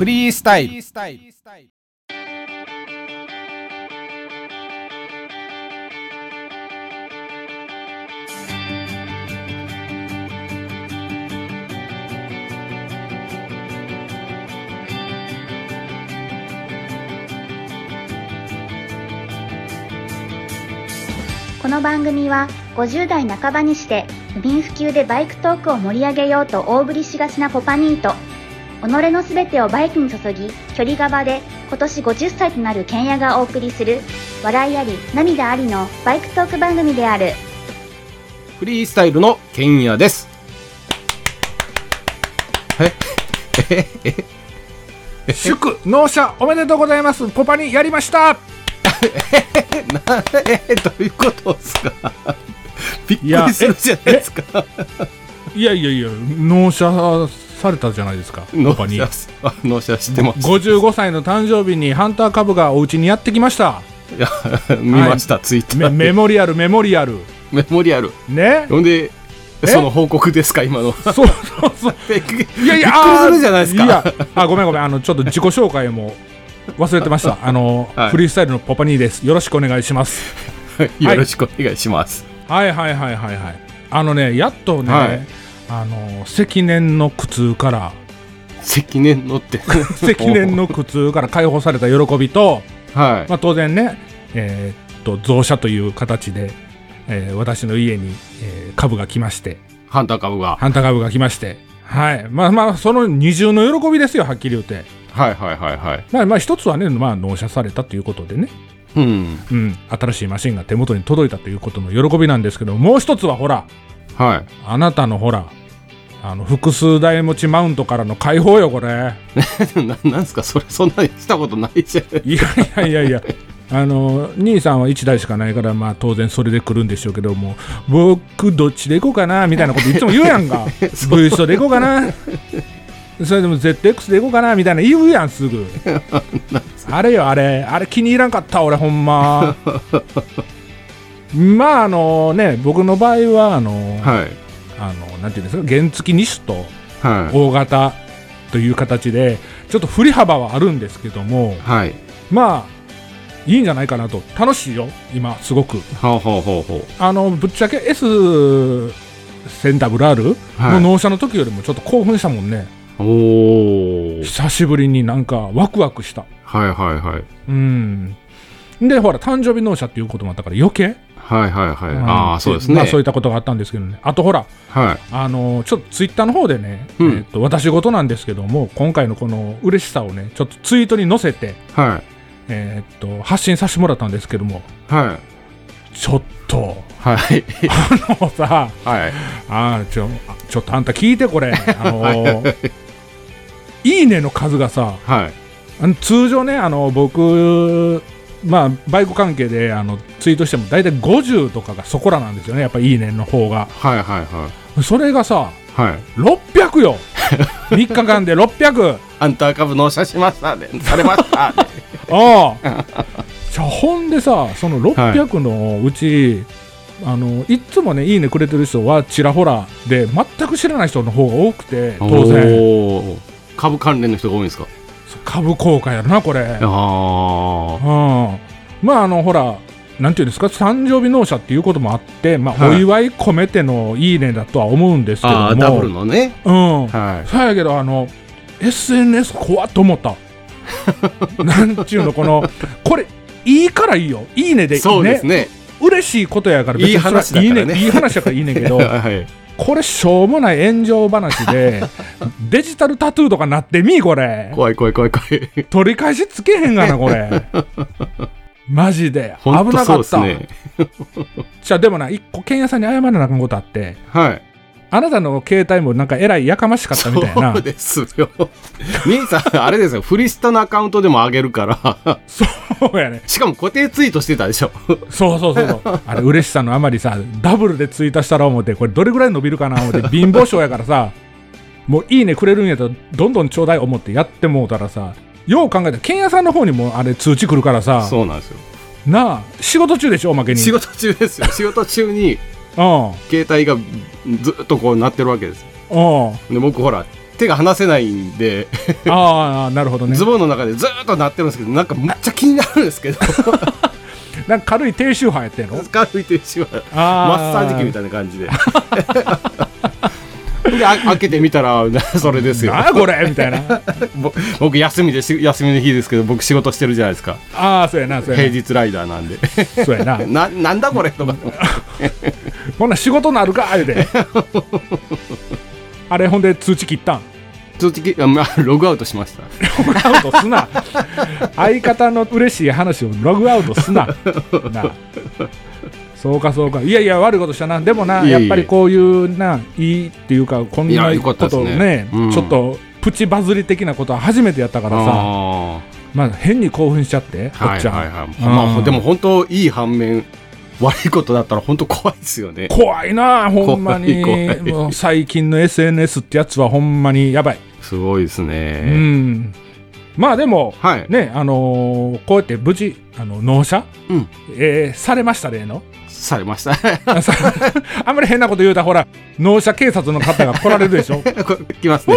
フリースタイル。この番組は50代半ばにして不眠不休でバイクトークを盛り上げようと大振りしがちなポパニーと己のすべてをバイクに注ぎ距離側で今年50歳となる剣也がお送りする笑いあり涙ありのバイクトーク番組である。フリースタイルのケンヤです。え？え え祝納車おめでとうございます。ポパにやりました。なえどういうことですか？びっくりするじゃないですか。いやいやいや納車されたじゃないですか。ポ納パに車あ 納車してます。55歳の誕生日にハンター株がお家にやってきました。いや 見ました、ツイッタメーメモリアルメモリアル。メモリアル。ね。ほんでえ？その報告ですか今の。そうそうそう。いやいやびっくりするじゃないですか。いやあごめんごめんあのちょっと自己紹介も忘れてました。あの、はい。フリースタイルのポパニーです。よろしくお願いします。よろしくお願いします、はい。はいはいはいはい。あのねやっとね、はいあの積年の苦痛から。積年のって。積年の苦痛から解放された喜びと、はい。まあ、当然ね、えーっと増車という形で、えー私の家に、えー株が来まして。ハンター株が。ハンター株が来まして。はい。まあまあその二重の喜びですよはっきり言って。はいはいはいはい。まあまあ一つはね、まあ、納車されたということでね、うん。うん、新しいマシンが手元に届いたということの喜びなんですけどもう一つはほらはい。あなたのほらあの複数台持ちマウントからの解放よこれ。ななんすか？それそんなにしたことないじゃん。いやいやいやいや。あの兄さんは1台しかないからまあ当然それで来るんでしょうけども僕どっちで行こうかなみたいなこといつも言うやんか。V ストで行こうかな。それでも ZX で行こうかなみたいな言うやんすぐ。あれよあれ。あれ気に入らんかった俺ほんま。まああのね僕の場合はあの、はいあのなんていうんですか原付2種とはい。大型という形でちょっと振り幅はあるんですけどもはい。まあいいんじゃないかなと。楽しいよ今すごく。あのぶっちゃけ S センタブル R はい。の納車の時よりもちょっと興奮したもんね、おー。久しぶりになんかワクワクした。はいはいはい。うん。でほら誕生日納車っていうこともあったから余計、はいはいはい、うん。ああそうですね、まあそういったことがあったんですけどね。あとほらはい。あのちょっとツイッターの方でね、うん。えー、と私事なんですけども今回のこの嬉しさをねちょっとツイートに載せて、はい。えー、と発信させてもらったんですけどもはい。ちょっとはい。もうさはい。あーちょあちょっとあんた聞いてこれ。あのー いいねの数がさはい。あの通常ねあの僕まあバイク関係であのツイートしても大体50とかがそこらなんですよね。やっぱいいねの方が。はいはいはそれがさいはい。600よ。3日間で600アンター株納車しましたね。されましたね。ああ。じゃあほんでさその600のうち、あのいっつもねいいねくれてる人はちらほらで全く知らない人の方が多くて当然。株関連の人が多いんですか？株効果やろなこれ。ああうん。まああのほらなんていうんですか誕生日納車っていうこともあって、まあはい。お祝い込めてのいいねだとは思うんですけども。あーダブルのね。うん、はそうやけどあの SNS 怖っと思った。なんちゅうのこのこれいいからいいよ。いいねでいそうですね嬉しいことやから別にいい話だからね。いいねいい話だからいいねんけど はい。これしょうもない炎上話でデジタルタトゥーとかなってみこれ。怖い怖い怖い怖い。取り返しつけへんがなこれ。マジで。危なかった、ね じゃあでもな一個剣屋さんに謝らなあかんことあって。はいあなたの携帯もなんかえらいやかましかったみたいな。そうですよ。兄さんあれですよ。フリスタのアカウントでも上げるから。そうやね。しかも固定ツイートしてたでしょ。そうそうそうそう。あれ嬉しさのあまりさダブルでツイートしたら思ってこれどれぐらい伸びるかな思って貧乏症やからさもういいねくれるんやったらどんどんちょうだい思ってやってもうたらさよう考えたら剣屋さんの方にもあれ通知来るからさそうなんですよ。なあ仕事中でしょおまけに。仕事中ですよ。仕事中にうん携帯がずっとこうなってるわけです。で僕ほら手が離せないんで。ああなるほどね。ズボンの中でずーっと鳴ってるんですけどなんかめっちゃ気になるんですけど。なんか軽い低周波やってんの？軽い停止はあマッサージ機みたいな感じで であ開けてみたら それですよ。なあこれみたいな。ぼ僕休みでし休みの日ですけど僕仕事してるじゃないですか。ああそうやなそうや平日ライダーなんで。なそうやな。ななんだこれとか。ほんな仕事なるか？言うて。あれほんで通知切ったん？通知きあまあログアウトしました。ログアウトすな。相方の嬉しい話をログアウトすな。なそうかそうか。いやいや悪いことしたな。でもなやっぱりこういうないいっていうかこんなことねねうん。ちょっとプチバズり的なことは初めてやったからさ。あまあ変に興奮しちゃってっちゃん、はいはい。はいうん。まあでも本当いい反面悪いことだったら本当怖いですよね。怖いなほんまに。最近の SNS ってやつはほんまにやばい、すごいですうねん。まあでもはい。ねあのーこうやって無事あの納車、うん。えーされました例のされました。あんまり変なこと言うたらほら納車警察の方が来られるでしょ。来ますね。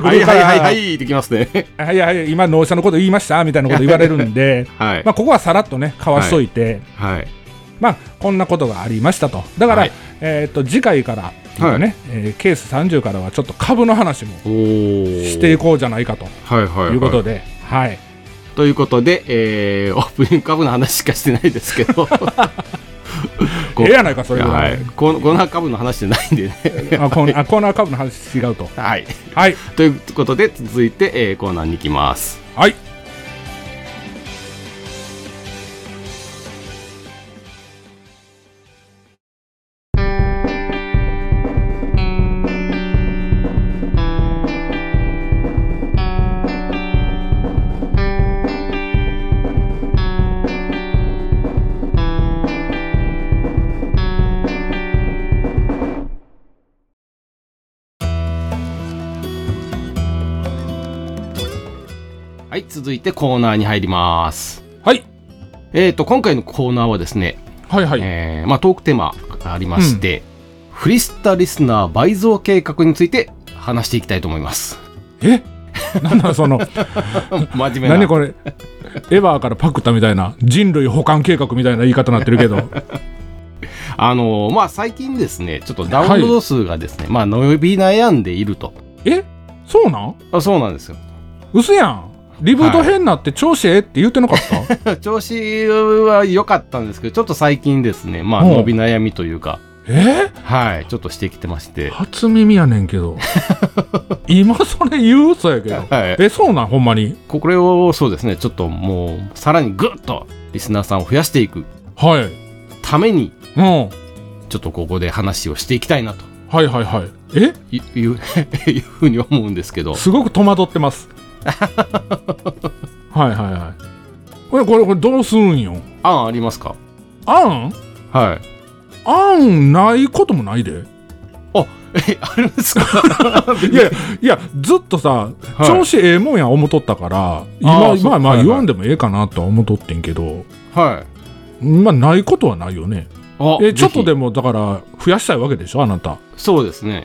はいはいはいはいってきますね。はいはい今納車のこと言いましたみたいなこと言われるんではい。まあここはさらっとねかわしといて、はい。まあこんなことがありましたと。だから、はい。えっ、と次回からっていね、えーケース30からはちょっと株の話もしていこうじゃないかとはいはいはい。いうことで、はい、ということで、えー、オープニング株の話しかしてないですけど。こええやないかそれぐら、はい。い、このこの株の話じゃないんでね。あコーナー あコーナー株の話違うと。はい。はい。ということで続いて、えー、コーナーに行きます。はいてコーナーに入ります。はい。えー、と今回のコーナーはですね、はいはい、えーまあ、トークテーマがありまして、フリスタリスナー倍増計画について話していきたいと思います。え？なんだその 真面目な。何これ？エヴァーからパクったみたいな人類保管計画みたいな言い方になってるけど。あのーまあ最近ですねちょっとダウンロード数がですね、まあ伸び悩んでいると。え？そうなん？あそうなんですよ。嘘やんリブート変になって調子ええって言ってなかった、調子は良かったんですけどちょっと最近ですね。まあ伸び悩みというか。え？はい。ちょっとしてきてまして。初耳やねんけど。今それ言うそうやけど。はい。えそうなんほんまに？これをそうですね。ちょっともうさらにグッとリスナーさんを増やしていく。はい。ためにうん。はいちょっとここで話をしていきたいなと。はいはい。え？いいう いうふうに思うんですけど。すごく戸惑ってます はいはいはい。これこれこれどうするんよ？案ありますか？あんはい。あんないこともないで。あえあるんですか？いやいやずっとさ、はい。調子ええもんや思っとったからあ今ーそうまあまあはいはい。言わんでもええかなとは思っとってんけど、はい。まあないことはないよね。あえちょっとぜでもだから増やしたいわけでしょあなた。ひそうですね。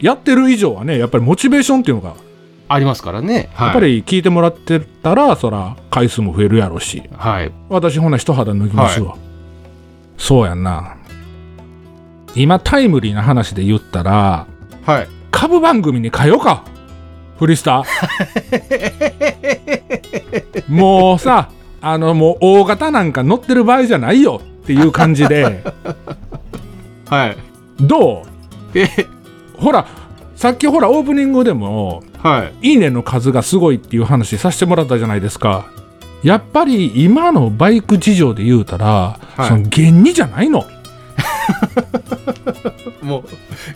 やってる以上はねやっぱりモチベーションっていうのが、ありますからね。はい。やっぱり聞いてもらってたらそら回数も増えるやろうし。はい。私ほな一肌脱ぎますわ、そうやんな。今タイムリーな話で言ったらはい。株番組に変えようか。フリスタ もうさあのもう大型なんか乗ってる場合じゃないよ。っていう感じで。はい。どう？えほらさっきほらオープニングでもはい。いいねの数がすごいっていう話させてもらったじゃないですか。やっぱり今のバイク事情で言うたら、はい。その原理じゃないの。も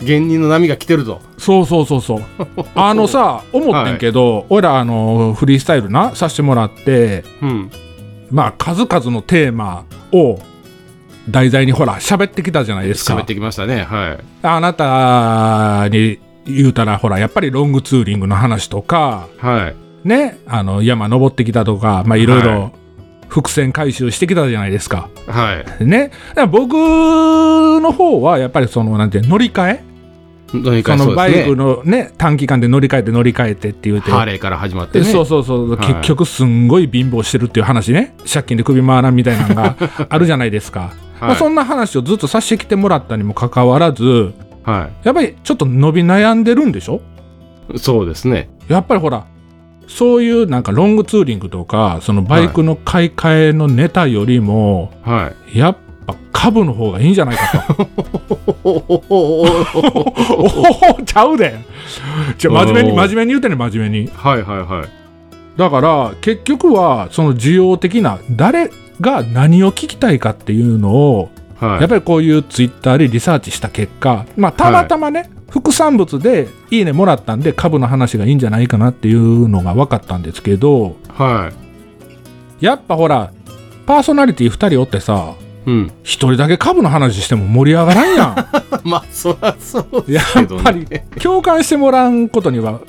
う芸人の波が来てると。そうそうそうそう。あのさ思ってんけど、俺らあのフリースタイルなさせてもらってうん。まあ数々のテーマを題材にほら喋ってきたじゃないですか。喋ってきましたね。はい。あなたに言うたらほらやっぱりロングツーリングの話とかはい。ねあの山登ってきたとかまあいろい。はろ伏線回収してきたじゃないですか。はい。ね。僕の方はやっぱりそのなんて乗り換え？乗り換えそうですね。バイクのね短期間で乗り換えて乗り換えてって言う。てハーレーから始まってね。そうそうそう、はい。結局すんごい貧乏してるっていう話ね。借金で首回らんみたいなのがあるじゃないですか、まあ、そんな話をずっとさせてきてもらったにもかかわらずはやっぱりちょっと伸び悩んでるんでしょ？いそうですね。やっぱりほらそういうなんかロングツーリングとかそのバイクの買い替えのネタよりも、はい。やっぱ株の方がいいんじゃないかと。おおちゃうで。じゃ真面目に真面目に言うてね真面目に。はいはいはい。だから結局はその需要的な誰が何を聞きたいかっていうのをはい。やっぱりこういうツイッターでリサーチした結果まあたまたまね、副産物でいいねもらったんで株の話がいいんじゃないかなっていうのが分かったんですけどはい。やっぱほらパーソナリティ2人おってさうん。1人だけ株の話しても盛り上がらんや まあそりゃそうんやけどね。っぱり共感してもらうことには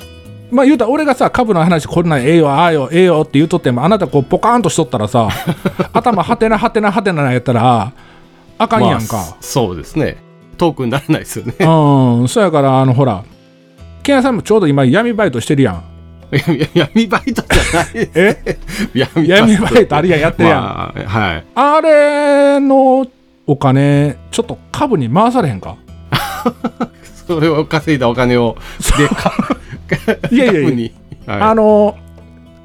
まあ言うたら俺がさ株の話こんなんええよああよええよって言うとってもあなたこうポカーンとしとったらさ 頭はてなはてなはてなやったらあかんやんか、まあそうですね。トークにならないですよね。うん。そやからあのほらケンヤさんもちょうど今闇バイトしてるやん。闇バイトじゃないですえ？闇闇バイトあるやんやってるやん、まあはい。あれのお金ちょっと株に回されへんか？それを稼いだお金をでかいやいやいや。はい、あの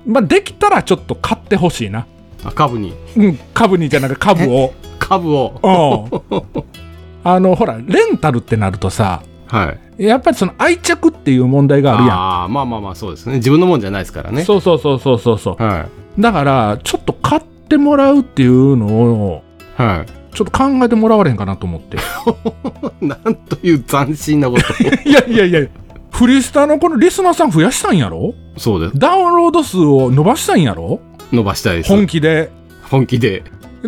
まあできたらちょっと買ってほしいな。あ株に。うん株にじゃなくて株を株を。うん。あのほらレンタルってなるとさはい。やっぱりその愛着っていう問題があるやん。あーまあまあまあそうですね。自分のもんじゃないですからね。そうそうそうそうそうそう。はだからちょっと買ってもらうっていうのをいはい。ちょっと考えてもらわれへんかなと思って。なんという斬新なことを。いやいやいや。フリスタのこのリスナーさん増やしたんやろ？そうです。ダウンロード数を伸ばしたんやろ？伸ばしたいです。本気で。本気で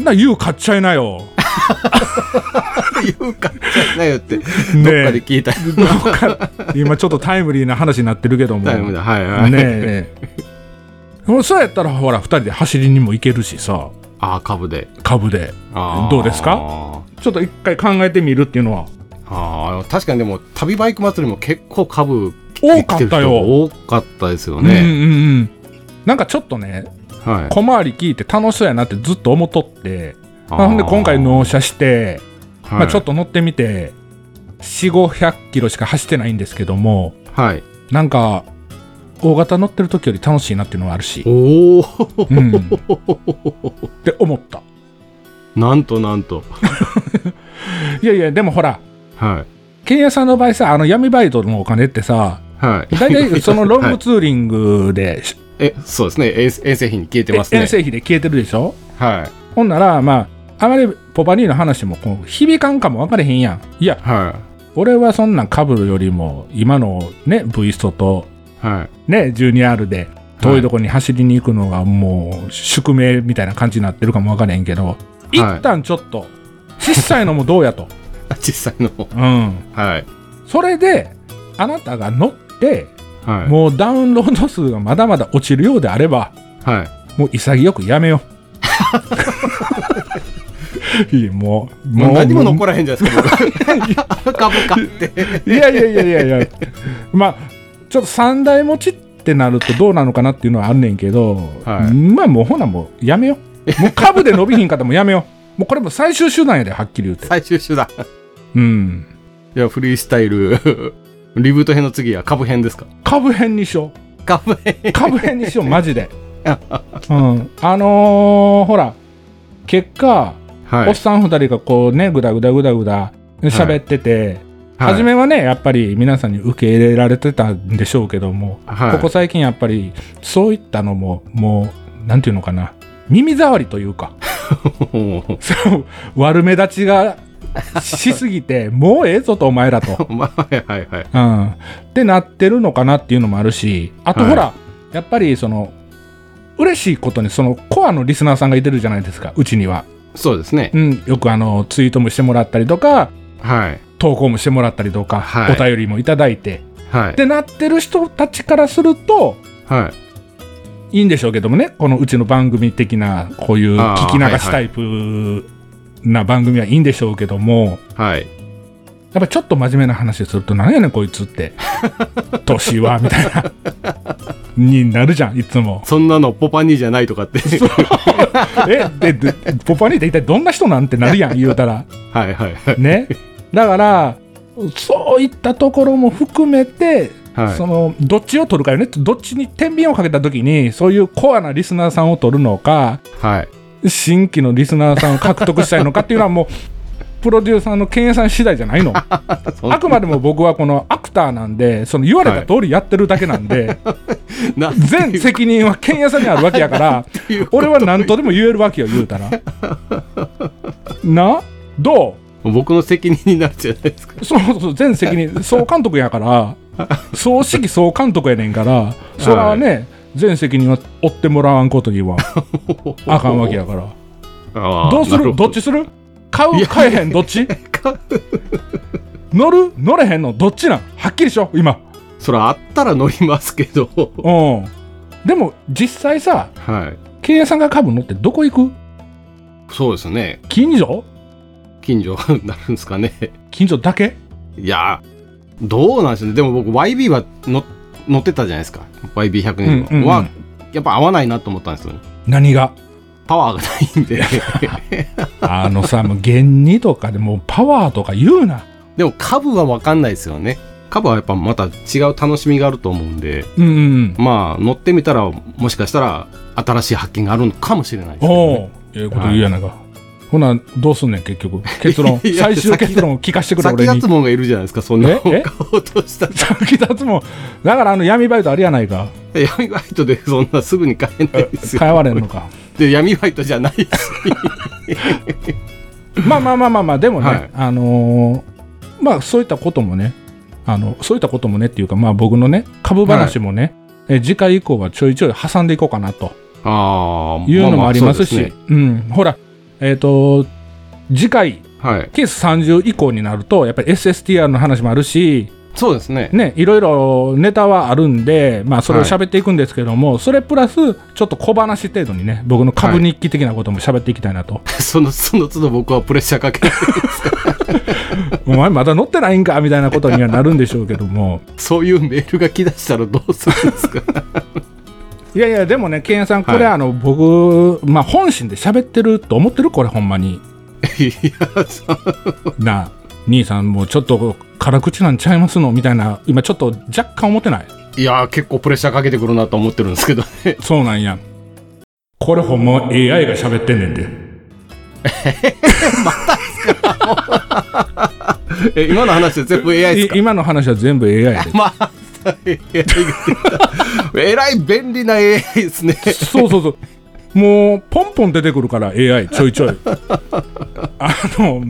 な YOU 買っちゃいなよ。言うかないよって、ねどっかで聞いた今ちょっとタイムリーな話になってるけども。タイムだはいはい、ねえそうやったらほら2人で走りにも行けるしさ。ああ株で。株で。どうですか？ちょっと一回考えてみるっていうのは。あー確かにでも旅バイク祭りも結構株多かったよ、多かったですようんうんね、うん。なんかちょっとねはい。小回り聞いて楽しそうやなってずっと思っとってまあほんで今回納車して、はい、まあ、ちょっと乗ってみて4500キロしか走ってないんですけどもはい。なんか大型乗ってる時より楽しいなっていうのはあるし、おおうん、って思った。なんとなんと。いやいやでもほらはい。ケンヤさんの場合さあの闇バイトのお金ってさはい。大体そのロンはいグツーリングで、えそうですね。遠遠征費に消えてますね。遠征費で消えてるでしょ？はい。ほんならまああまりポパニーの話もこう響かんかも分かれへんやん。いやは俺はそんなんかぶるよりも今のね V ストといはい。ね 12R で遠いとこに走りに行くのがもう宿命みたいな感じになってるかも分からへんけど、い。一旦ちょっと小さいのもどうやと、実際のうん、はい。それであなたが乗ってはい。もうダウンロード数がまだまだ落ちるようであればはい。もう潔くやめよう。いやもうもう何も残らへんじゃないですか僕。株買って。いやいやいやいや。いやまあちょっと3台持ちってなるとどうなのかなっていうのはあんねんけど、はい。まあもうほなもうやめよう。もう株で伸びひんかったらもうやめよう。もうこれも最終手段やではっきり言うて。最終手段。うん。いやフリースタイルリブート編の次は株編ですか？株編にしよ株編。う株編にしようマジで。うん。あのーほら結果、はい。おっさん2人がこうねぐだぐだぐだぐだ喋ってて、はい。初めはねやっぱり皆さんに受け入れられてたんでしょうけども、はい。ここ最近やっぱりそういったのももうなんていうのかな耳障りというか。そう悪目立ちがしすぎてもうええぞとお前らと、まあはいはいはい。うん、ってなってるのかなっていうのもあるしあとはい。ほら、やっぱりその嬉しいことにそのコアのリスナーさんがいてるじゃないですかうちには、そうですね。うん、よくあのツイートもしてもらったりとかはい。投稿もしてもらったりとか、はい。お便りもいただいて。はい。ってなってる人たちからするとはい。いいんでしょうけどもねこのうちの番組的なこういう聞き流しタイプな番組はいいんでしょうけどもはい。やっぱちょっと真面目な話すると何やねんこいつって 年はみたいな になるじゃんいつも。そんなのポパニーじゃないとかって。えででポパニーって一体どんな人なんてなるやん言うたら。はいはいはい。ね。だからそういったところも含めて、はい。そのどっちを取るかよね。どっちに天秤をかけた時にそういうコアなリスナーさんを取るのかはい。新規のリスナーさんを獲得したいのかっていうのはもう プロデューサーの健也さん次第じゃないの。あくまでも僕はこのアクターなんでその言われた通りやってるだけなんで、な全責任は健也さんにあるわけやから俺は何とでも言えるわけよ言うたら。な？どう？僕の責任になるじゃないですか。そうそう全責任総監督やから。総指揮総監督やねんから。それはね、全責任は負ってもらわんことには あかんわけやから。ど。うする？どっちする？買いうや。買えへん？どっち？乗る？乗れへんの？どっちなん？はっきりしよう今。それあったら乗りますけど。うん。でも実際さはい。経営さんが株乗ってどこ行く？そうですね。近所？近所 になるんですかね。近所だけ？いや、どうなんでしょうね。でも僕 YB は乗乗ってたじゃないですか。YB100 年うんうんうんは、やっぱ合わないなと思ったんですよね。何が？パワーがないんで。あのさもう現にとかでもうパワーとか言うなでも株は分かんないですよね。株はやっぱまた違う楽しみがあると思うんで、うんうんうんまあ乗ってみたらもしかしたら新しい発見があるのかもしれないですけどおね、お、ええこと言うやないか。ほな、どうすんねん、結局。結論、最終結論を聞かせてくれ、俺に先立つ。もんがいるじゃないですか、そんなのをえ？え買おうとしたら。先立つもん。だから、あの闇バイトあるやないか。闇バイトでそんなすぐに買えないですよ。買われんのか。で、闇バイトじゃないです。まあまあまあまあまあ、でもね、はいあのーまあ、そういったこともね、あの、そういったこともねっていうか、まあ僕のね、株話もね、え次回以降はちょいちょい挟んでいこうかなとああ、いうのもありますし、そうでうん、ほら、えっ、と、次回、はい。ケース30以降になると、やっぱり SSTR の話もあるし、そうですね。ね、いろいろネタはあるんで、まあ、それを喋っていくんですけども、それプラス、ちょっと小話程度にね、僕の株日記的なことも喋っていきたいなと。その、その都度僕はプレッシャーかけない。お前まだ乗ってないんかみたいなことにはなるんでしょうけども。そういうメールが来だしたらどうするんですか？いやいや、でもね、ケンヤさん、これ、はいあの、僕、まあ、本心で喋ってると思ってるこれ、ほんまに。いや、そうなあ、兄さん、もうちょっと辛口なんちゃいますのみたいな、今ちょっと若干思ってない？いや、結構プレッシャーかけてくるなと思ってるんですけどね。そうなんや。これほんま AI が喋ってんねんで。え今の話で全部 AI ですか？い今の話は全部 AI で。まあ、えらい便利な AI ですね。そうそうそう。もう、ポンポン出てくるから、AI、ちょいちょい。あの、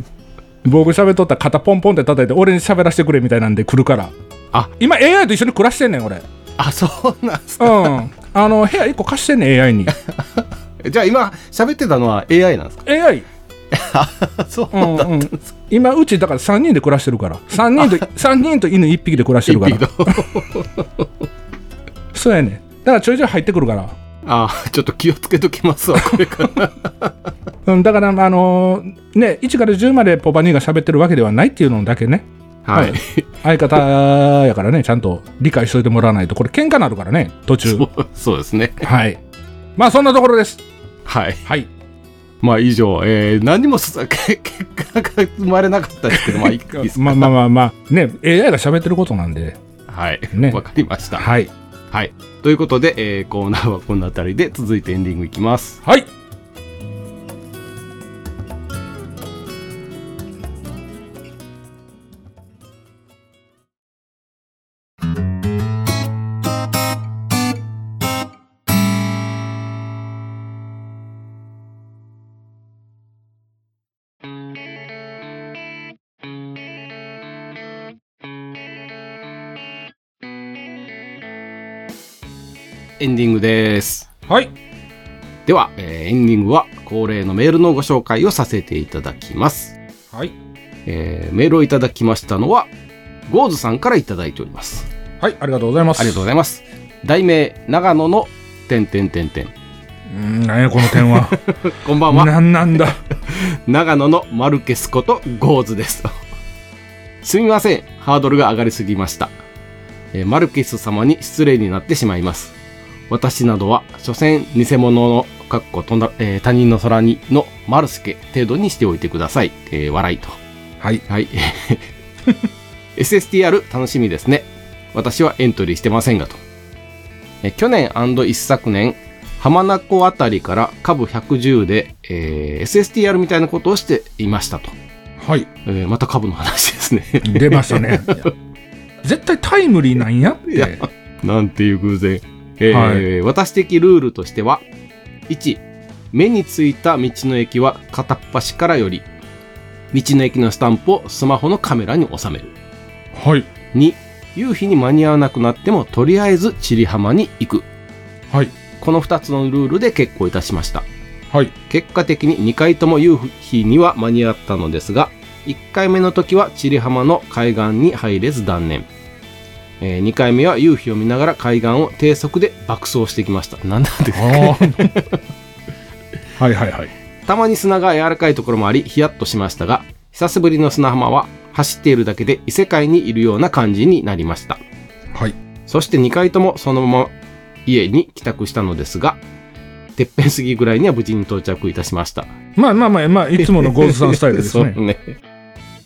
僕喋っとったら肩ポンポンって叩いて、俺に喋らせてくれみたいなんで来るから。あ今、AI と一緒に暮らしてんねん、俺。あ、そうなんですうか。ん。あの、部屋1個貸してんねん、AI に。じゃあ今喋ってたのは AI なんですか？AI。そううんうん。今、うち、だから3人で暮らしてるから。3人と、三人と犬1匹で暮らしてるから。そうやねん。だからちょいちょい入ってくるから。あちょっと気をつけときますわ、これから。うん、だから、あのーね、1から10までポパニーが喋ってるわけではないっていうのだけね。はい。相方やからね、ちゃんと理解しといてもらわないと、これ喧嘩なるからね、途中そうですね。はい。まあ、そんなところです。はい。はい。まあ以上、えー、何にもす け結果が生まれなかったですけど、まあいい ですか。まあまあまあまあ、ね、AI が喋ってることなんで。はい。ねわかりました。はい。はい。ということで、えー、コーナーはこの辺りで続いてエンディングいきます。はい。エンディングです。はい。では、えーエンディングは恒例のメールのご紹介をさせていただきます。はい。えーメールをいただきましたのは、ゴーズさんからいただいております。はい、ありがとうございます。ありがとうございます。題名、長野の点点点点。うーん、何やこの点は。こんばんは。なんなんだ。長野のマルケスことゴーズです。すみません。ハードルが上がりすぎました。えーマルケス様に失礼になってしまいます。私などは、所詮偽物の、かっこ、えー他人の空にの丸助程度にしておいてください。えー笑いと。はい。はい。SSTR 楽しみですね。私はエントリーしてませんがと。え去年一昨年、浜名湖あたりから株110で、えー SSTR みたいなことをしていましたと。はい。えーまた株の話ですね。出ましたね。絶対タイムリーなんやって。なんていう偶然。えー私的ルールとしては、1、目についた道の駅は片っ端からより、道の駅のスタンプをスマホのカメラに収める。はい。2、夕日に間に合わなくなっても、とりあえず千里浜に行く。はい。この2つのルールで結構いたしました。はい。結果的に2回とも夕日には間に合ったのですが、1回目の時は千里浜の海岸に入れず断念。え2回目は夕日を見ながら海岸を低速で爆走してきました。なんなんですかあーはいはいはい。たまに砂が柔らかいところもあり、ヒヤッとしましたが、久しぶりの砂浜は走っているだけで異世界にいるような感じになりました。はい。そして2回ともそのまま家に帰宅したのですが、てっぺん過ぎぐらいには無事に到着いたしました。まあまあまあ、まあ、いつものゴーズさんスタイルです そうね。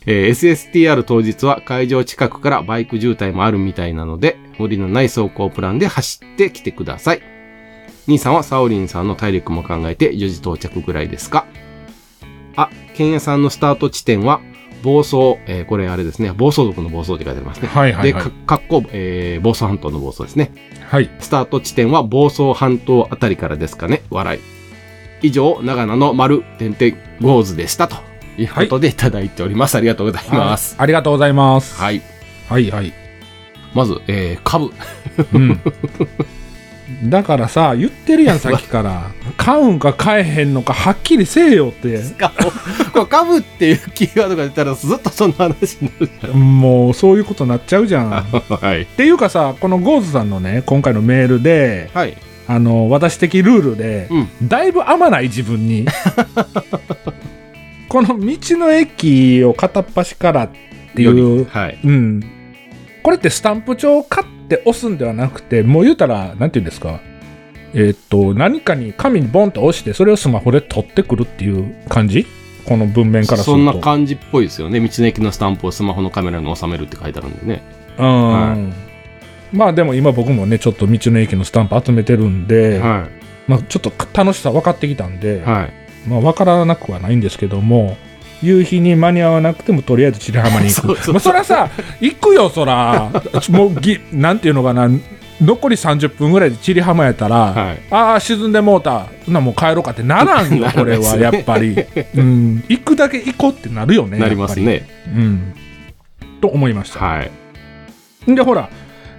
ね。えー SSTR 当日は会場近くからバイク渋滞もあるみたいなので、無理のない走行プランで走ってきてください。兄さんはサオリンさんの体力も考えて4時到着ぐらいですか？あ、ケンヤさんのスタート地点は、房総、えーこれあれですね、暴走族の暴走って書いてありますね。で、はいはいはいか。かっこ、えー、房総半島の房総ですね。はい。スタート地点は房総半島あたりからですかね。笑い。以上、長野の丸、点々、ゴーズでした。ということでいただいております。ありがとうございます。ありがとうございます。はい。はいはい。まず、えー、株。うん。だからさ、言ってるやん、さっきから。買うんか買えへんのか、はっきりせえよって。これ株っていうキーワードが出たらずっとその話になるじもう、そういうことになっちゃうじゃん。っ。はい。ていうかさ、このゴーズさんのね、今回のメールで、はい。あの、私的ルールで、うん。だいぶ甘ない自分に。この道の駅を片っ端からっていう、はい。うん。これってスタンプ帳を買って押すんではなくて、もう言うたら、なんていうんですか？えーっと、何かに紙にボンと押して、それをスマホで取ってくるっていう感じ？この文面からすると。そんな感じっぽいですよね。道の駅のスタンプをスマホのカメラに収めるって書いてあるんでね。うん。はまあでも今僕もね、ちょっと道の駅のスタンプ集めてるんで、はまあちょっと楽しさ分かってきたんで、い。はい。まあ分からなくはないんですけども、夕日に間に合わなくてもとりあえず千里浜に行く。そうそうまあそりゃさ、行くよ、そら。もうぎ、なんていうのかな、残り30分ぐらいで千里浜やったら、はい。ああ、沈んでもうた。ほなもう帰ろうかってならんよ、なこれは、やっぱり。うん。行くだけ行こうってなるよね。なりますね。うん。と思いました。はい。で、ほら、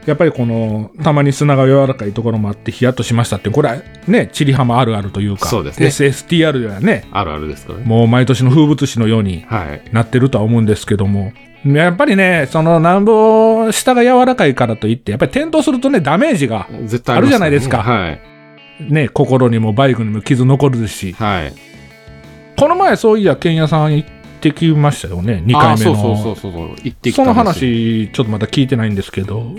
やっぱりこの、たまに砂が柔らかいところもあって、ヒヤッとしましたって、これはね、チリハマあるあるというか、そうですね SSTR ではね、あるあるですからね。もう毎年の風物詩のようにはい。なってるとは思うんですけども、やっぱりね、そのなんぼ下が柔らかいからといって、やっぱり転倒するとね、ダメージが、あるじゃないですかはい。ね、心にもバイクにも傷残るし、はい。この前そういや、剣屋さん行ってきましたよね、2回目あそうそうそうの。そうそう。行ってきたその話、ちょっとまだ聞いてないんですけど、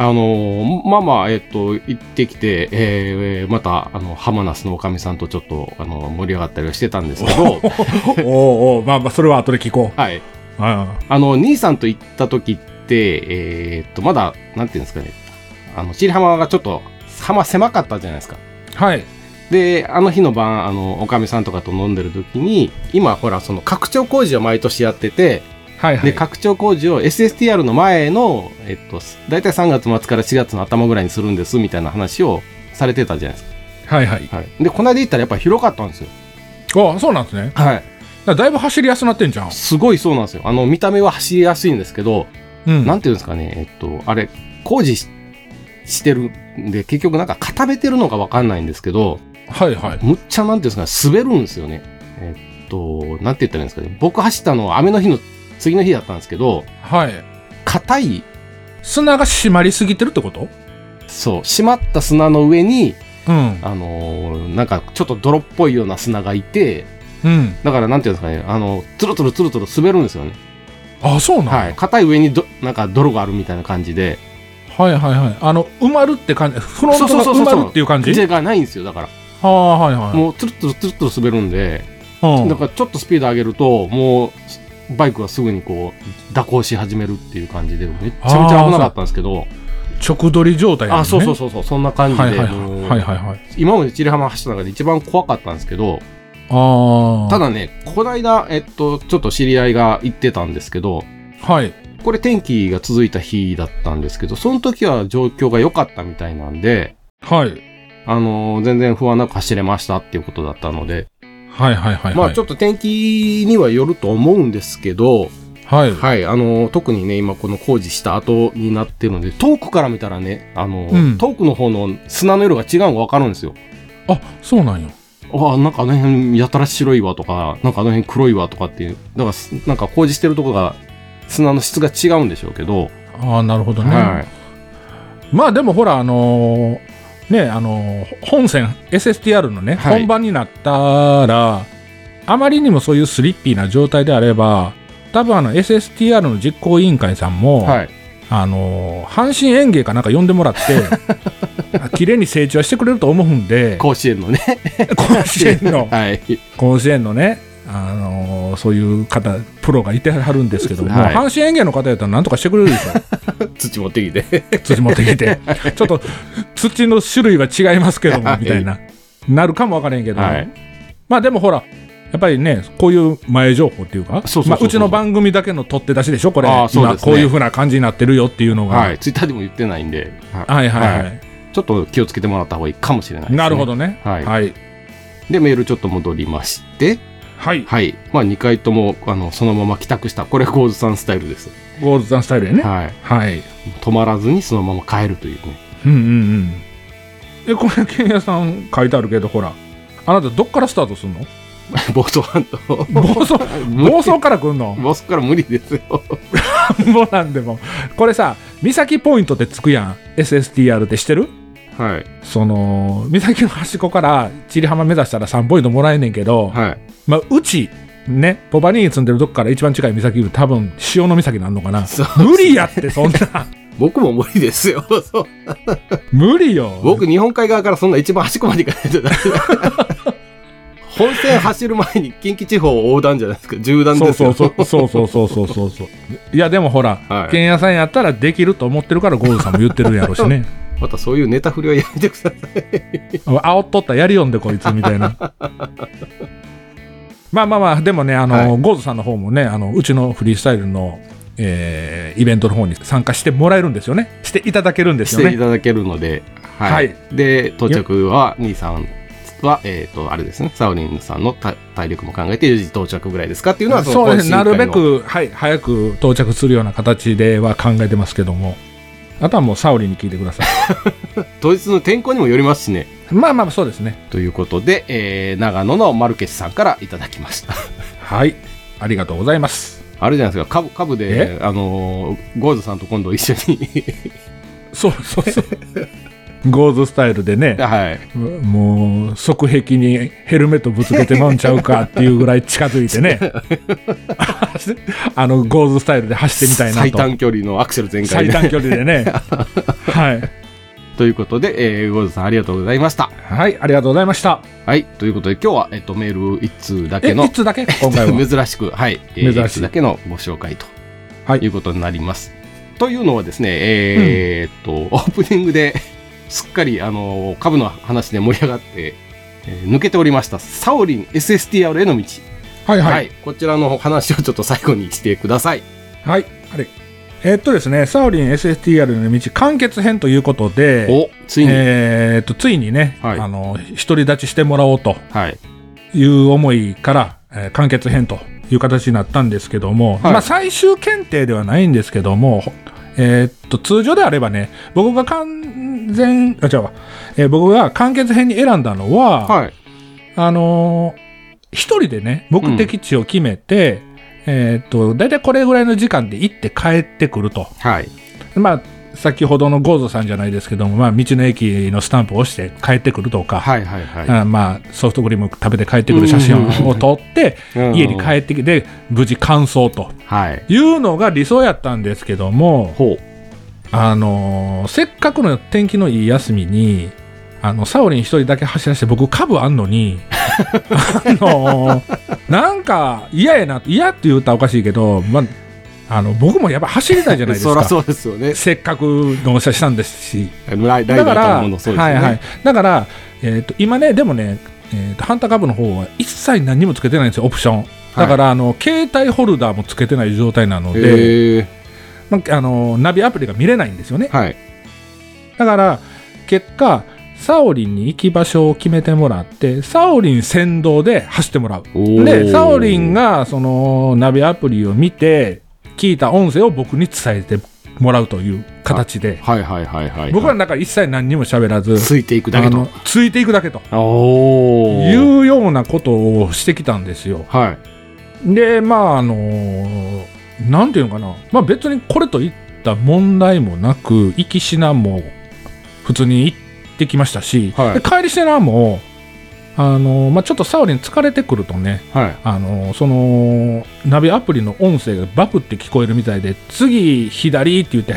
あのーまあまあ、えっと、行ってきて、えー、また、あの、浜那須のおかみさんとちょっと、あの、盛り上がったりはしてたんですけど、おうおうまあまあ、それは後で聞こう。はい。ああの、兄さんと行った時って、えーっと、まだ、なんていうんですかね、あの、千里浜がちょっと、浜狭かったじゃないですか。あはい。で、あの日の晩、あの、おかみさんとかと飲んでる時に、今、ほら、その、拡張工事を毎年やってて、はいはい。で、拡張工事を SSTR の前の、えっと、だいたい3月末から4月の頭ぐらいにするんです、みたいな話をされてたじゃないですはいはい。か。はい。で、この間行ったらやっぱり広かったんですよ。あそうなんですね。はい。だだいぶ走りやすくなってんじゃん。すごいそうなんですよ。あの、見た目は走りやすいんですけど、うん。なんていうんですかね、えっと、あれ、工事ししてるんで、結局なんか固めてるのかわかんないんですけど、はいはい。むっちゃなんていうんですかね、滑るんですよね。えっと、なんて言ったらいいんですかね。僕走ったのは雨の日の次の日だったんですけど、はい。硬い、砂が締まりすぎてるってこと？そう、締まった砂の上に、うん。あのーなんかちょっと泥っぽいような砂がいて、うん。だからなんていうんですかね、あの、つるつるつるつる滑るんですよね。あそうなんやはい。硬い上にど、なんか泥があるみたいな感じで。はいはいはいあの埋まるって感じフロントが埋まるっていう感じ？じがないんですよ、だから。ああはいはいもう、つるっとつるっと滑るんで、うんだからちょっとスピード上げると、もう、バイクがすぐにこう、蛇行し始めるっていう感じで、めっちゃめちゃ危なかったんですけど、直取り状態やもんあ、ねそうそうそうそう、そんな感じで、今までチリハマ走った中で一番怖かったんですけど、ああただね、この間、えっと、ちょっと知り合いが言ってたんですけど、はい。これ天気が続いた日だったんですけど、その時は状況が良かったみたいなんで、はい。あのー全然不安なく走れましたっていうことだったので、はいはいはいまあはいちょっと天気にはよると思うんですけど、はい。はい、あのー特にね、今この工事した後になってるので、遠くから見たらね、あのーうん。遠くの方の砂の色が違うのがわかるんですよ。あそうなんよあなんかあの辺やたら白いわとか、なんかあの辺黒いわとかっていう、だからすなんか工事してるとこが砂の質が違うんでしょうけど、ああなるほどね、はい。まあでもほらあのーねあのー本線 SSTR のね、はい本番になったらあまりにもそういうスリッピーな状態であれば多分あの SSTR の実行委員会さんも、はい。あのー阪神園芸かなんか呼んでもらって 綺麗に成長してくれると思うんで甲子園のね。甲子園の はい。甲子園のねあのーそういう方プロがいてはるんですけども、はい。阪神園芸の方やったらなんとかしてくれるでしょ 土持ってきて。土持ってきて。ちょっと土の種類は違いますけどもはい。みたいな。なるかもわからへんけど、はい。まあでもほらやっぱりねこういう前情報っていうかそうちの番組だけの取って出しでしょこれ。ね。今こういうふうな感じになってるよっていうのが、はい。ツイッターでも言ってないんで、ははいはいはい、はい。ちょっと気をつけてもらった方がいいかもしれないね。なるほ。どね。はい。はい、で、メールちょっと戻りまして、はいはい。まあ、2回とも、あの、そのまま帰宅した。これ、ゴーズさんスタイルです。ゴールドさんスタイルやねはい。はい止まらずにそのまま帰るというね。うんうんうんえこれケンヤさん書いてあるけどほらあなたどっからスタートするの？暴走反応。暴走？暴走から来んの？暴走から無理ですよ。もうなんでもこれさ三崎ポイントってつくやん SSTR って知ってる？はい、その岬の端っこから千里浜目指したら3ポイントもらえねんけど、はい、まあ、うちね、ポパニーに住んでるとこから一番近い岬多分潮の岬なんのかな、ね、無理やってそんな。僕も無理ですよ。無理よ。僕日本海側からそんな一番端っこまで行かないとダメだ。本線走る前に近畿地方を横断じゃないですか。縦断ですよ。そうそうそう。そうそうそうそういやでもほら、はい、県屋さんやったらできると思ってるからゴールさんも言ってるやろうしね。またそういうネタ振りはやめてください。煽っとったやりよんでこいつみたいな。まあまあまあでもねあの、はい。ゴーズさんの方もねあのうちのフリースタイルの、えーイベントの方に参加してもらえるんですよね。していただけるんですしよね。ていただけるので、はい。はい。で、到着は、兄さんは、えっ、と、あれですね、サウリンさんの体体力も考えて4時到着ぐらいですかっていうのは、そうですね。なるべく、はい、早く到着するような形では考えてますけどもあとはもうサオリに聞いてください。当日の天候にもよりますしね。まあまあそうですね。ということで、えー、長野のマルケスさんからいただきました。はい。ありがとうございます。あれじゃないですか、株、株で、あのーゴーズさんと今度一緒に、そうそうそうゴーズスタイルでねはい。もう側壁にヘルメットぶつけてまうんちゃうかっていうぐらい近づいてね あのゴーズスタイルで走ってみたいなと最短距離のアクセル全開で。最短距離でね はいということで、えー、ゴーズさんありがとうございました。はいありがとうございましたはい。ということで、今日は、えっと、メール1通だえけのい、つだけ？今回は 珍しく、はい。えー、珍しい一通だけのご紹介とはいいうことになります。というのはですね、えーっと、オープニングで、すっかり、あの、株の話で盛り上がって、えー抜けておりました、サオリン SSTR への道。はいはいはい。こちらの話をちょっと最後にしてください。はい、あれ。えーっとですね、サオリン SSTR の道完結編ということで、お、ついに。えーっと、ついにね、はいあの、独り立ちしてもらおうとはい。いう思いから、えー完結編という形になったんですけども、はいまあ最終検定ではないんですけども、ほえーっと、通常であればね、僕が完全、あ、違うわ、えー僕が完結編に選んだのは、はい。あのー一人でね、目的地を決めて、えーっと、だいたいこれぐらいの時間で行って帰ってくると。はい。まあ、先ほどのゴーゾさんじゃないですけども、まあ、道の駅のスタンプを押して帰ってくるとか、はいはいはい。あまあ、ソフトクリーム食べて帰ってくる写真を撮って、うん家に帰ってきて、無事完走とはい。いうのが理想やったんですけども、ほう。あのーせっかくの天気のいい休みに、あの、サオリン一人だけ走らせて、僕、株あんのに、あのーなんか嫌やな、嫌って言うたらおかしいけど、まあ、あの、僕もやっぱ走りたいじゃないですか。そらそうですよね。せっかく納車したんですし。だから、ね。はいはい。だから、えっ、と、今ね、でもね、えっ、と、ハンター株の方は一切何にもつけてないんですよ、オプション。だから、あの、携帯ホルダーもつけてない状態なので。まあ、あの、ナビアプリが見れないんですよね。はい。だから、結果、サオリンに行き場所を決めてもらって、サオリン先導で走ってもらう。で、サオリン、が、その、ナビアプリを見て、聞いた音声を僕に伝えてもらうという形で、はいはいはいはい。僕らの中で一切何にも喋らず、ついていくだけと。ついていくだけと。いうようなことをしてきたんですよ。はい。で、まあ、あのなんていうのかな。まあ別にこれといった問題もなく、行きしなも普通に行ってきましたし、はいで帰りしなも、あのまあちょっとサオリン疲れてくるとね、はい。あのその、ナビアプリの音声がバクって聞こえるみたいで、次、左って言って、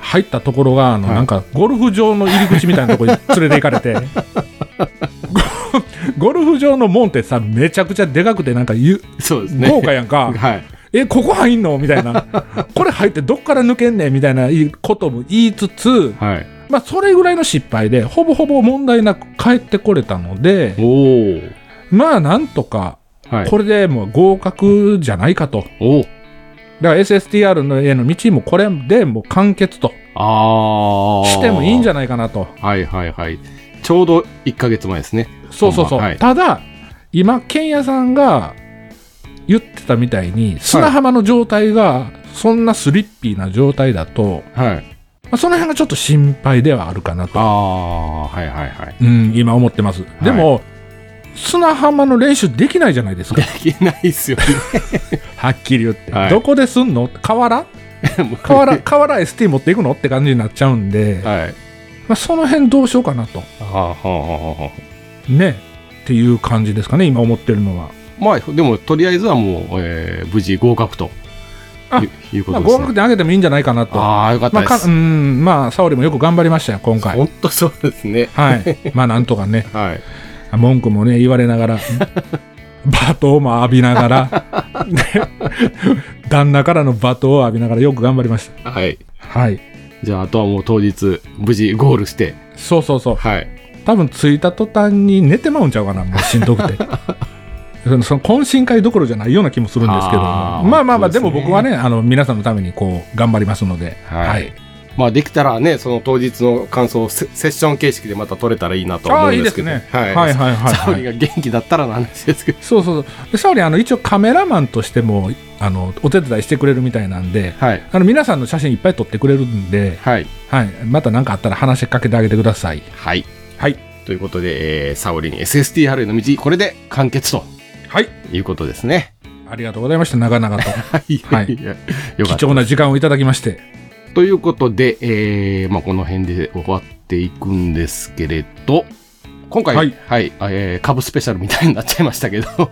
入ったところが、あの、はいなんか、ゴルフ場の入り口みたいなところに連れて行かれて、ゴ ゴルフ場の門ってさ、めちゃくちゃでかくて、なんかゆ、そうですね。豪華やんか。はい。え、ここ入んの？みたいな。これ入ってどっから抜けんねん？みたいなことも言いつつ、はい。まあ、それぐらいの失敗で、ほぼほぼ問題なく帰ってこれたので。まあ、なんとか、はい。これでもう合格じゃないかと。だから SSTR のへの道もこれでもう完結と。してもいいんじゃゃないかなと。はいはいはい。ちょうど1ヶ月前ですね。そうそうそう。はいただ、今、剣屋さんが言ってたみたいに、砂浜の状態がそんなスリッピーな状態だと、はい。まあ、その辺がちょっと心配ではあるかなと、あー。はいはいはい。うん、今思ってます。でも、砂浜の練習できないじゃないですか。できないっすよね。はっきり言って。はいどこですんの？河原？河原、河原 ST 持っていくの？って感じになっちゃうんで、はい。まあ、その辺どうしようかなと。はあ、はあはあはあ、ね。っていう感じですかね、今思ってるのは。まあ、でも、とりあえずはもう、えー無事合格とあいうこまあ、とですね。合格点上げてもいいんじゃないかなと。ああ、よかっまあ、かたです。うん、まあ、沙織もよく頑張りましたよ、今回。本当そうですね。はい。まあ、なんとかね、はい。文句もね、言われながら、罵倒も浴びながら、ね 旦那からの罵倒を浴びながらよく頑張りました。はい。はい。じゃあ、あとはもう当日、無事ゴールして、そうそうそう。はい。多分着いた途端に寝てまうんちゃうかな、もうしんどくて。その懇親会どころじゃないような気もするんですけどまあまあまあ、でも僕はね、あの、皆さんのためにこう、頑張りますので、はいまあ、できたらね、その当日の感想をセセッション形式でまた取れたらいいなと思うんでけど。いいですすね。は。はいいはいはい、はい。沙織が元気だったらの話ですけど。そうそうそう。で、沙織、あの、一応カメラマンとしても、あの、お手伝いしてくれるみたいなんで、はい。あの、皆さんの写真いっぱい撮ってくれるんで、はい。はい。また何かあったら話しかけてあげてください。はい。はい。ということで、えー、沙織に SSTR への道、これで完結とはい。いうことですね。ありがとうございました。長々と。はい。はいやよかった貴重な時間をいただきまして。ということで、えーまあ、この辺で終わっていくんですけれど、今回、ははいい、えー株スペシャルみたいになっちゃいましたけど、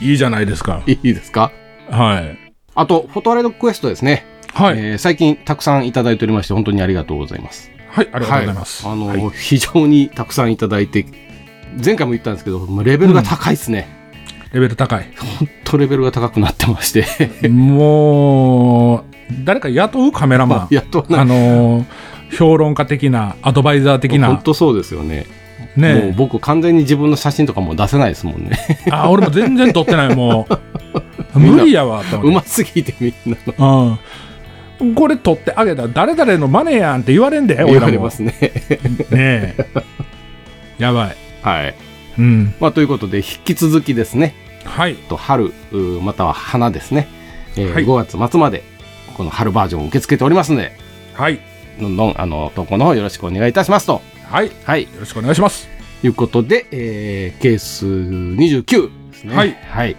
いいじゃないですか。いいですか？はい。あと、フォトアレドクエストですね。はい。えー最近たくさんいただいておりまして、本当にありがとうございます。はい。ありがとうございます。あの、はい非常にたくさんいただいて、前回も言ったんですけど、レベルが高いですね。レベル高い。本当レベルが高くなってまして、もう、誰か雇うカメラマン。やっとなあのー評論家的な、アドバイザー的本な。当そうですよね。もうね僕完全に自分の写真とかもう出せないですもんね。あ、俺も全然撮ってない、もう。無理やわ、とうますぎてみんなのうん。これ取ってあげたら誰々のマネーやんって言われんで、俺も。われますね。ねえ。やばい。はい。うん。まあ、ということで、引き続きですね、はい。と春、または花ですね、えーはい5月末まで、この春バージョンを受け付けておりますので、はい。どんどん、あの、投稿の方よろしくお願いいたしますと。はい。よはい。ろしくお願いします。いうことで、えー、ケース29ですね。はい。はい。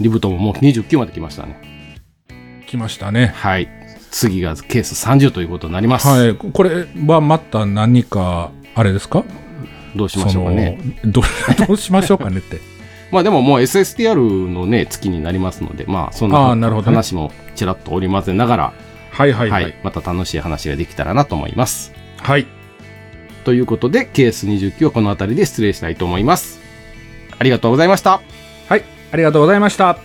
リブトももう29まで来ましたね。来ましたね。はい。次がケース30ということになります。はい。これはまた何か、あれですか？どうしましょうかね。どう どうしましょうかねって。まあでももう SSTR のね、月になりますので、まあそんな話もちらっと織り交ぜながら、はいはいはい、はい。また楽しい話ができたらなと思います。はい。ということで、ケース29はこの辺りで失礼したいと思います。ありがとうございました。はい。ありがとうございました。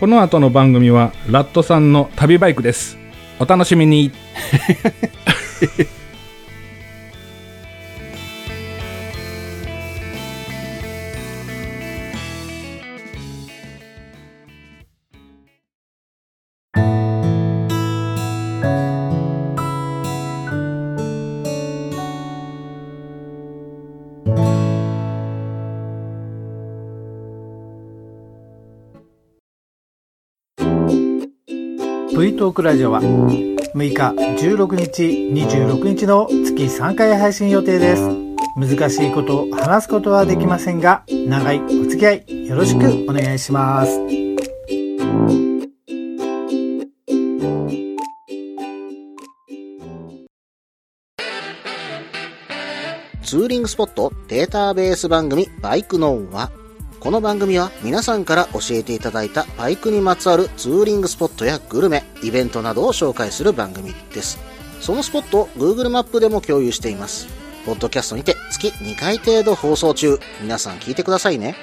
この後の番組は、ラットさんの旅バイクです。お楽しみに。「V トークラジオ」は6日16日26日の月3回配信予定です。難しいことを話すことはできませんが長いお付き合いよろしくお願いします。ツーリングスポットデータベース番組バイクノンは、この番組は皆さんから教えていただいたバイクにまつわるツーリングスポットやグルメ、イベントなどを紹介する番組です。そのスポットを Google マップでも共有しています。ポッドキャストにて月2回程度放送中。皆さん聞いてくださいね。